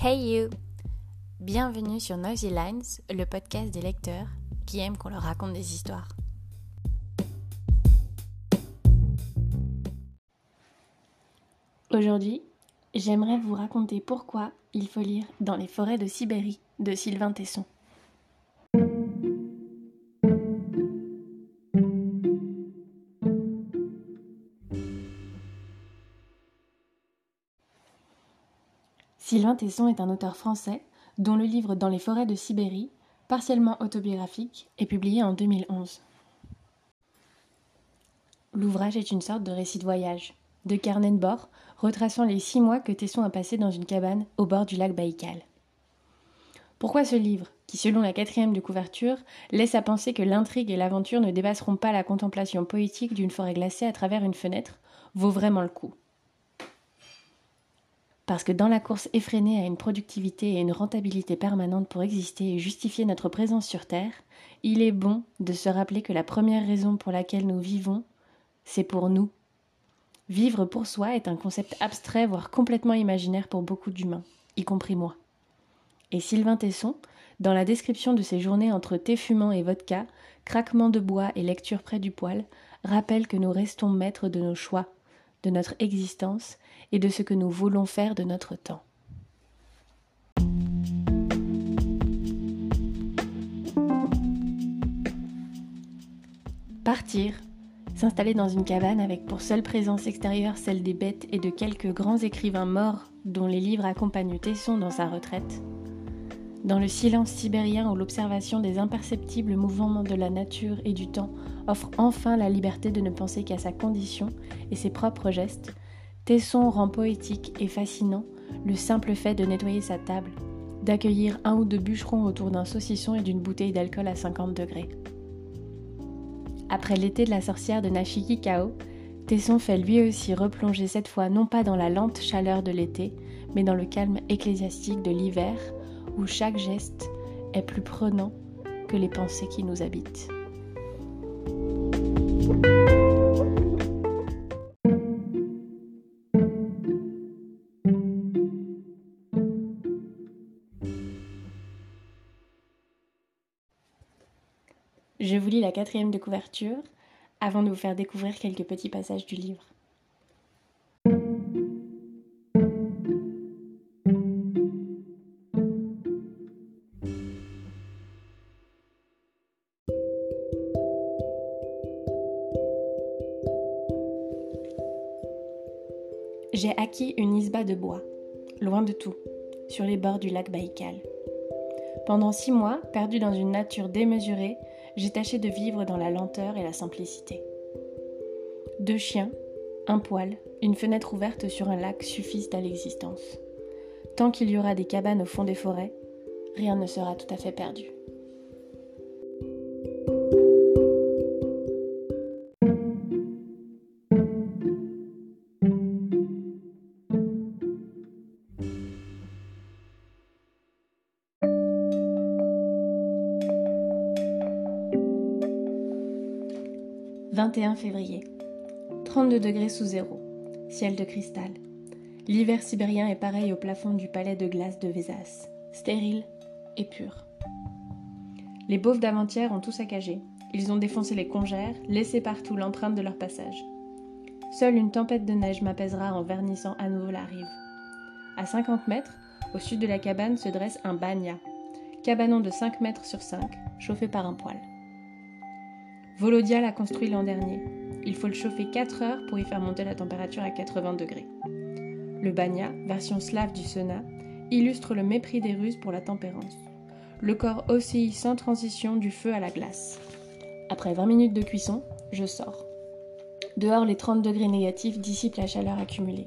Hey you Bienvenue sur Noisy Lines, le podcast des lecteurs qui aiment qu'on leur raconte des histoires. Aujourd'hui, j'aimerais vous raconter pourquoi il faut lire Dans les forêts de Sibérie de Sylvain Tesson. Sylvain Tesson est un auteur français dont le livre Dans les forêts de Sibérie, partiellement autobiographique, est publié en 2011. L'ouvrage est une sorte de récit de voyage, de carnet de bord, retraçant les six mois que Tesson a passés dans une cabane au bord du lac Baïkal. Pourquoi ce livre, qui selon la quatrième de couverture, laisse à penser que l'intrigue et l'aventure ne dépasseront pas la contemplation poétique d'une forêt glacée à travers une fenêtre, vaut vraiment le coup parce que dans la course effrénée à une productivité et une rentabilité permanente pour exister et justifier notre présence sur Terre, il est bon de se rappeler que la première raison pour laquelle nous vivons, c'est pour nous. Vivre pour soi est un concept abstrait, voire complètement imaginaire pour beaucoup d'humains, y compris moi. Et Sylvain Tesson, dans la description de ses journées entre thé fumant et vodka, craquement de bois et lecture près du poêle, rappelle que nous restons maîtres de nos choix, de notre existence et de ce que nous voulons faire de notre temps. Partir, s'installer dans une cabane avec pour seule présence extérieure celle des bêtes et de quelques grands écrivains morts dont les livres accompagnent Tesson dans sa retraite. Dans le silence sibérien où l'observation des imperceptibles mouvements de la nature et du temps offre enfin la liberté de ne penser qu'à sa condition et ses propres gestes, Tesson rend poétique et fascinant le simple fait de nettoyer sa table, d'accueillir un ou deux bûcherons autour d'un saucisson et d'une bouteille d'alcool à 50 degrés. Après l'été de la sorcière de Nashiki Kao, Tesson fait lui aussi replonger cette fois non pas dans la lente chaleur de l'été, mais dans le calme ecclésiastique de l'hiver, où chaque geste est plus prenant que les pensées qui nous habitent. Je vous lis la quatrième de couverture avant de vous faire découvrir quelques petits passages du livre. J'ai acquis une isba de bois, loin de tout, sur les bords du lac Baïkal. Pendant six mois, perdu dans une nature démesurée, j'ai tâché de vivre dans la lenteur et la simplicité. Deux chiens, un poêle, une fenêtre ouverte sur un lac suffisent à l'existence. Tant qu'il y aura des cabanes au fond des forêts, rien ne sera tout à fait perdu. « 21 février. 32 degrés sous zéro. Ciel de cristal. L'hiver sibérien est pareil au plafond du palais de glace de Vézas, stérile et pur. Les beaufs d'avant-hier ont tout saccagé. Ils ont défoncé les congères, laissé partout l'empreinte de leur passage. Seule une tempête de neige m'apaisera en vernissant à nouveau la rive. À 50 mètres, au sud de la cabane se dresse un banya, cabanon de 5 mètres sur 5, chauffé par un poêle. Volodia l'a construit l'an dernier. Il faut le chauffer 4 heures pour y faire monter la température à 80 degrés. Le banya, version slave du sauna, illustre le mépris des Russes pour la tempérance. Le corps oscille sans transition du feu à la glace. Après 20 minutes de cuisson, je sors. Dehors, les 30 degrés négatifs dissipent la chaleur accumulée.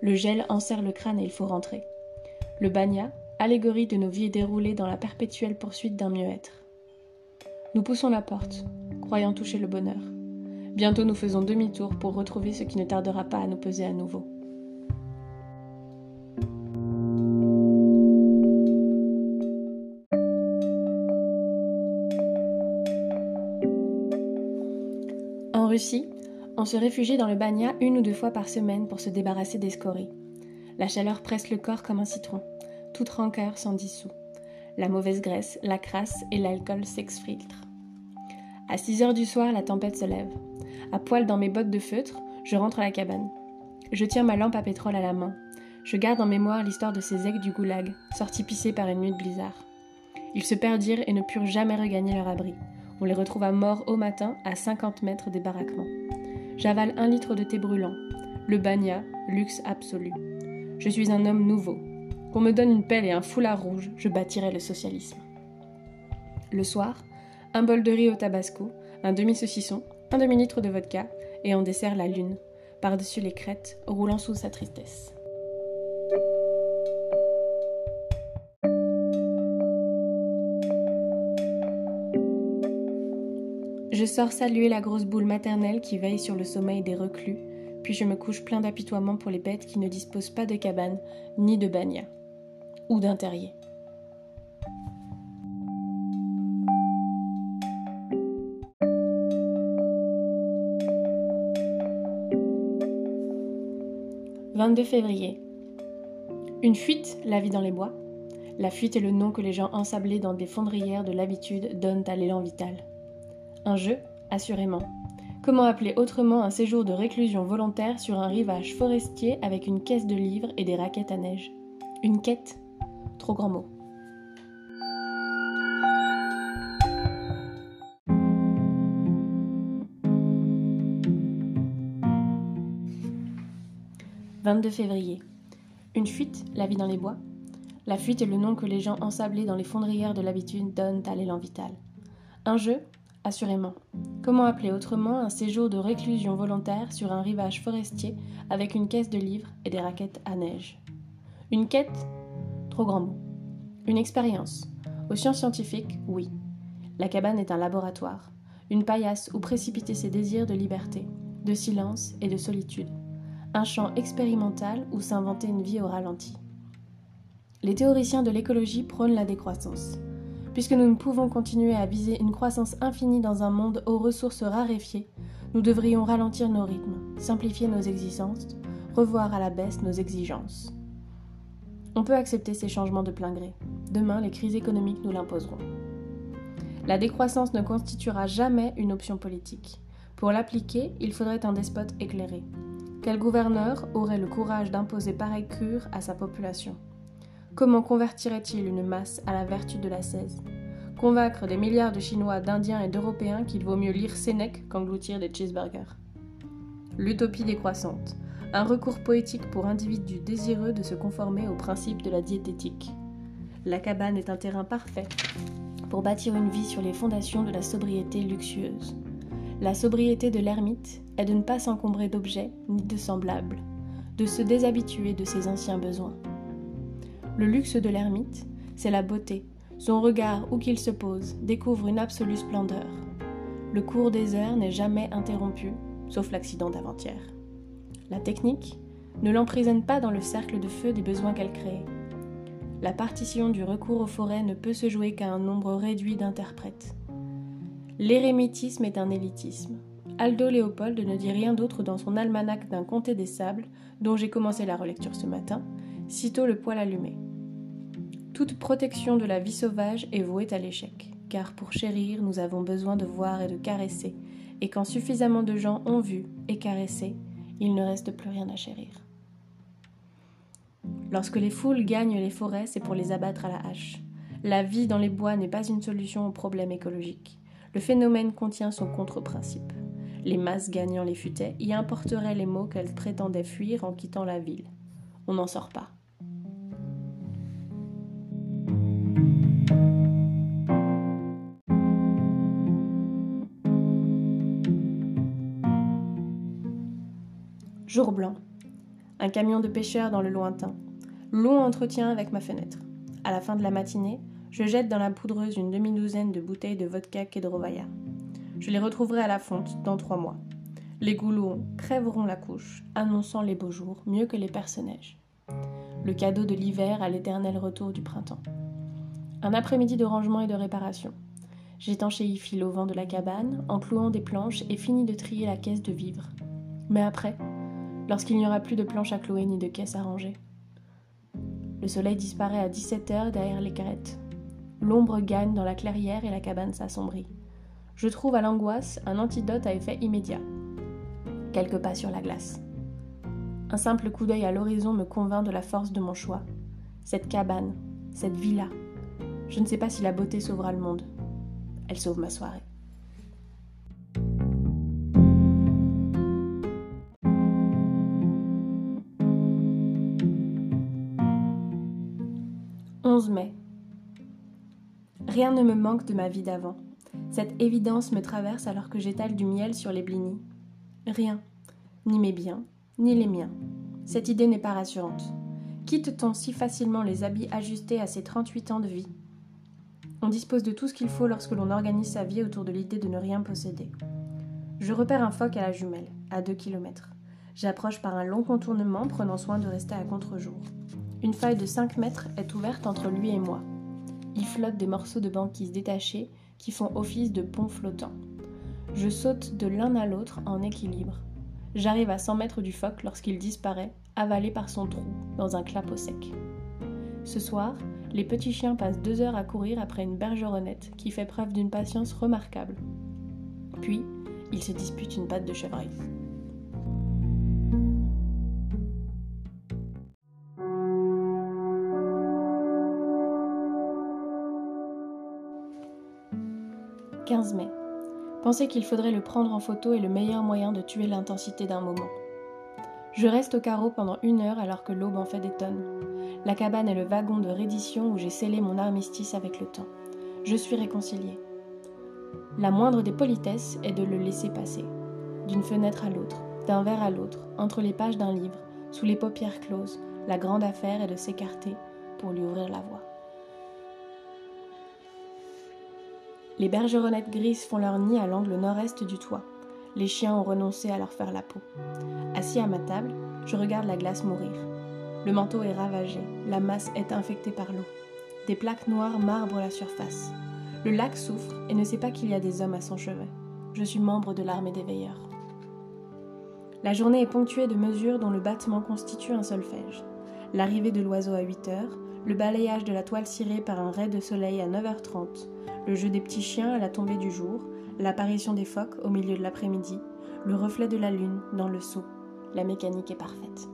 Le gel enserre le crâne et il faut rentrer. Le banya, allégorie de nos vies déroulées dans la perpétuelle poursuite d'un mieux-être. Nous poussons la porte, croyant toucher le bonheur. Bientôt nous faisons demi-tour pour retrouver ce qui ne tardera pas à nous peser à nouveau. En Russie, on se réfugie dans le banya une ou deux fois par semaine pour se débarrasser des scories. La chaleur presse le corps comme un citron. toute rancœur s'en dissout. La mauvaise graisse, la crasse et l'alcool s'exfiltrent. À 6 heures du soir, la tempête se lève. À poil dans mes bottes de feutre, je rentre à la cabane. Je tiens ma lampe à pétrole à la main. Je garde en mémoire l'histoire de ces aigles du goulag, sortis pissés par une nuit de blizzard. Ils se perdirent et ne purent jamais regagner leur abri. On les retrouva morts au matin à 50 mètres des baraquements. J'avale un litre de thé brûlant. Le bagna, luxe absolu. Je suis un homme nouveau. Qu'on me donne une pelle et un foulard rouge, je bâtirai le socialisme. Le soir, un bol de riz au tabasco, un demi-saucisson, un demi-litre de vodka, et on dessert la lune, par-dessus les crêtes, roulant sous sa tristesse. Je sors saluer la grosse boule maternelle qui veille sur le sommeil des reclus, puis je me couche plein d'apitoiement pour les bêtes qui ne disposent pas de cabane ni de bagna, ou d'un terrier. « 22 février. Une fuite, la vie dans les bois. La fuite est le nom que les gens ensablés dans des fondrières de l'habitude donnent à l'élan vital. Un jeu, assurément. Comment appeler autrement un séjour de réclusion volontaire sur un rivage forestier avec une caisse de livres et des raquettes à neige? Une quête? Trop grand mot. « 22 février. Une fuite, la vie dans les bois. La fuite est le nom que les gens ensablés dans les fondrières de l'habitude donnent à l'élan vital. Un jeu, Assurément. Comment appeler autrement un séjour de réclusion volontaire sur un rivage forestier avec une caisse de livres et des raquettes à neige? Une quête? Trop grand mot. Une expérience. Aux sciences scientifiques, oui. La cabane est un laboratoire, une paillasse où précipiter ses désirs de liberté, de silence et de solitude. Un champ expérimental où s'inventer une vie au ralenti. Les théoriciens de l'écologie prônent la décroissance. Puisque nous ne pouvons continuer à viser une croissance infinie dans un monde aux ressources raréfiées, nous devrions ralentir nos rythmes, simplifier nos existences, revoir à la baisse nos exigences. On peut accepter ces changements de plein gré. Demain, les crises économiques nous l'imposeront. La décroissance ne constituera jamais une option politique. Pour l'appliquer, il faudrait un despote éclairé. Quel gouverneur aurait le courage d'imposer pareille cure à sa population? Comment convertirait-il une masse à la vertu de la 16 Convaincre des milliards de Chinois, d'Indiens et d'Européens qu'il vaut mieux lire Sénèque qu'engloutir des cheeseburgers? L'utopie décroissante, un recours poétique pour individus désireux de se conformer aux principes de la diététique. La cabane est un terrain parfait pour bâtir une vie sur les fondations de la sobriété luxueuse. La sobriété de l'ermite est de ne pas s'encombrer d'objets ni de semblables, de se déshabituer de ses anciens besoins. Le luxe de l'ermite, c'est la beauté. Son regard, où qu'il se pose, découvre une absolue splendeur. Le cours des heures n'est jamais interrompu, sauf l'accident d'avant-hier. La technique ne l'emprisonne pas dans le cercle de feu des besoins qu'elle crée. La partition du recours aux forêts ne peut se jouer qu'à un nombre réduit d'interprètes. L'érémitisme est un élitisme. Aldo Léopold ne dit rien d'autre dans son almanach d'un comté des sables, dont j'ai commencé la relecture ce matin, sitôt le poil allumé. Toute protection de la vie sauvage est vouée à l'échec, car pour chérir, nous avons besoin de voir et de caresser, et quand suffisamment de gens ont vu et caressé, il ne reste plus rien à chérir. Lorsque les foules gagnent les forêts, c'est pour les abattre à la hache. La vie dans les bois n'est pas une solution au problème écologique. Le phénomène contient son contre-principe. Les masses gagnant les futaies y importeraient les mots qu'elles prétendaient fuir en quittant la ville. On n'en sort pas. Jour blanc. Un camion de pêcheurs dans le lointain. Long entretien avec ma fenêtre. À la fin de la matinée, je jette dans la poudreuse une demi-douzaine de bouteilles de vodka Kedrovaya. Je les retrouverai à la fonte dans trois mois. Les goulous crèveront la couche, annonçant les beaux jours mieux que les personnages. Le cadeau de l'hiver à l'éternel retour du printemps. Un après-midi de rangement et de réparation. J'étanchéifie au vent de la cabane, en clouant des planches et finis de trier la caisse de vivres. Mais après, lorsqu'il n'y aura plus de planches à clouer ni de caisses à ranger. Le soleil disparaît à 17h derrière les crêtes. L'ombre gagne dans la clairière et la cabane s'assombrit. Je trouve à l'angoisse un antidote à effet immédiat. Quelques pas sur la glace. Un simple coup d'œil à l'horizon me convainc de la force de mon choix. Cette cabane, cette villa. Je ne sais pas si la beauté sauvera le monde. Elle sauve ma soirée. 11 mai. Rien ne me manque de ma vie d'avant. Cette évidence me traverse alors que j'étale du miel sur les blinis. Rien, ni mes biens, ni les miens. Cette idée n'est pas rassurante. Quitte-t-on si facilement les habits ajustés à ses 38 ans de vie? On dispose de tout ce qu'il faut lorsque l'on organise sa vie autour de l'idée de ne rien posséder. Je repère un phoque à la jumelle, à 2 km. J'approche par un long contournement, prenant soin de rester à contre-jour. Une faille de 5 mètres est ouverte entre lui et moi. Il flotte des morceaux de banquise détachés qui font office de pont flottant. Je saute de l'un à l'autre en équilibre. J'arrive à 100 mètres du phoque lorsqu'il disparaît, avalé par son trou, dans un clapot sec. Ce soir, les petits chiens passent deux heures à courir après une bergeronnette qui fait preuve d'une patience remarquable. Puis, ils se disputent une patte de chevreuil. Penser qu'il faudrait le prendre en photo est le meilleur moyen de tuer l'intensité d'un moment. Je reste au carreau pendant une heure alors que l'aube en fait des tonnes. La cabane est le wagon de reddition où j'ai scellé mon armistice avec le temps. Je suis réconcilié. La moindre des politesses est de le laisser passer. D'une fenêtre à l'autre, d'un verre à l'autre, entre les pages d'un livre, sous les paupières closes, la grande affaire est de s'écarter pour lui ouvrir la voie. Les bergeronnettes grises font leur nid à l'angle nord-est du toit. Les chiens ont renoncé à leur faire la peau. Assis à ma table, je regarde la glace mourir. Le manteau est ravagé, la masse est infectée par l'eau. Des plaques noires marbrent la surface. Le lac souffre et ne sait pas qu'il y a des hommes à son chevet. Je suis membre de l'armée des veilleurs. La journée est ponctuée de mesures dont le battement constitue un solfège. L'arrivée de l'oiseau à 8 heures, le balayage de la toile cirée par un ray de soleil à 9h30, le jeu des petits chiens à la tombée du jour, l'apparition des phoques au milieu de l'après-midi, le reflet de la lune dans le seau. La mécanique est parfaite.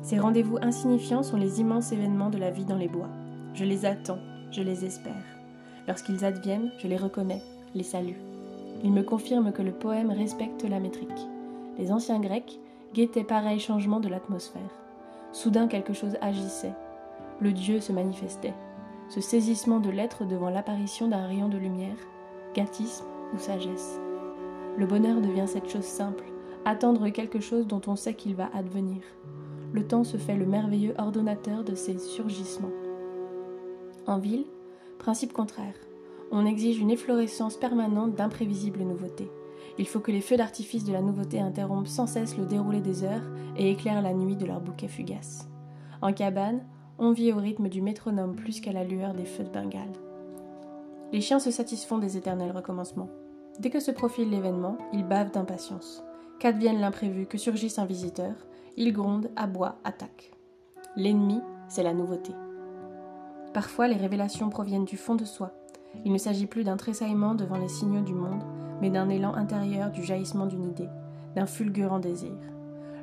Ces rendez-vous insignifiants sont les immenses événements de la vie dans les bois. Je les attends, je les espère. Lorsqu'ils adviennent, je les reconnais, les salue. Ils me confirment que le poème respecte la métrique. Les anciens Grecs guettaient pareil changement de l'atmosphère. Soudain quelque chose agissait. Le Dieu se manifestait ce saisissement de l'être devant l'apparition d'un rayon de lumière, gâtisme ou sagesse. Le bonheur devient cette chose simple, attendre quelque chose dont on sait qu'il va advenir. Le temps se fait le merveilleux ordonnateur de ces surgissements. En ville, principe contraire. On exige une efflorescence permanente d'imprévisibles nouveautés. Il faut que les feux d'artifice de la nouveauté interrompent sans cesse le déroulé des heures et éclairent la nuit de leur bouquet fugace. En cabane, on vit au rythme du métronome plus qu'à la lueur des feux de Bengale. Les chiens se satisfont des éternels recommencements. Dès que se profile l'événement, ils bavent d'impatience. Qu'advienne l'imprévu, que surgisse un visiteur, ils grondent, aboient, attaquent. L'ennemi, c'est la nouveauté. Parfois, les révélations proviennent du fond de soi. Il ne s'agit plus d'un tressaillement devant les signaux du monde, mais d'un élan intérieur du jaillissement d'une idée, d'un fulgurant désir.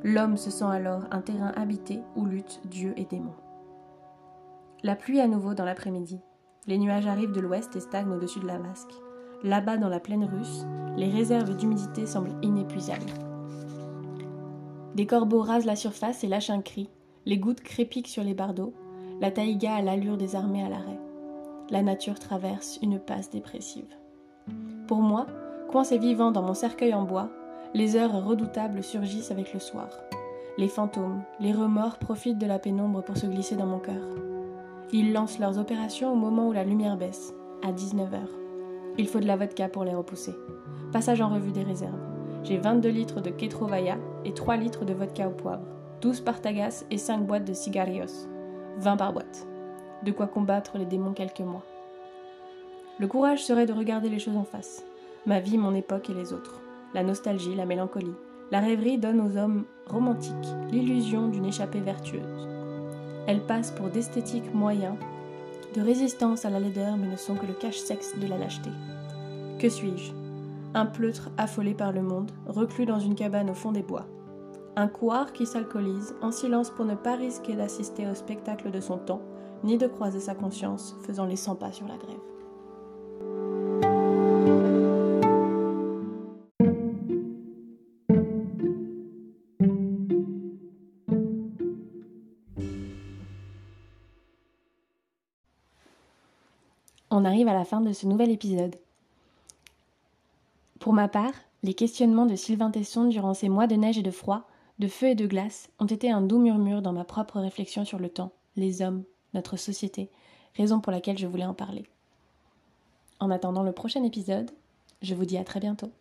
L'homme se sent alors un terrain habité où luttent Dieu et démons. La pluie à nouveau dans l'après-midi. Les nuages arrivent de l'ouest et stagnent au-dessus de la vasque. Là-bas, dans la plaine russe, les réserves d'humidité semblent inépuisables. Des corbeaux rasent la surface et lâchent un cri. Les gouttes crépiquent sur les bardeaux. La taïga a l'allure des armées à l'arrêt. La nature traverse une passe dépressive. Pour moi, coincé vivant dans mon cercueil en bois, les heures redoutables surgissent avec le soir. Les fantômes, les remords profitent de la pénombre pour se glisser dans mon cœur. Ils lancent leurs opérations au moment où la lumière baisse, à 19h. Il faut de la vodka pour les repousser. Passage en revue des réserves. J'ai 22 litres de Ketrovaya et 3 litres de vodka au poivre, 12 partagas et 5 boîtes de cigarios. 20 par boîte. De quoi combattre les démons quelques mois. Le courage serait de regarder les choses en face. Ma vie, mon époque et les autres. La nostalgie, la mélancolie. La rêverie donne aux hommes romantiques l'illusion d'une échappée vertueuse. Elles passent pour d'esthétiques moyens, de résistance à la laideur, mais ne sont que le cache-sexe de la lâcheté. Que suis-je? Un pleutre affolé par le monde, reclus dans une cabane au fond des bois. Un couard qui s'alcoolise, en silence pour ne pas risquer d'assister au spectacle de son temps, ni de croiser sa conscience, faisant les 100 pas sur la grève. On arrive à la fin de ce nouvel épisode. Pour ma part, les questionnements de Sylvain Tesson durant ces mois de neige et de froid, de feu et de glace ont été un doux murmure dans ma propre réflexion sur le temps, les hommes, notre société, raison pour laquelle je voulais en parler. En attendant le prochain épisode, je vous dis à très bientôt.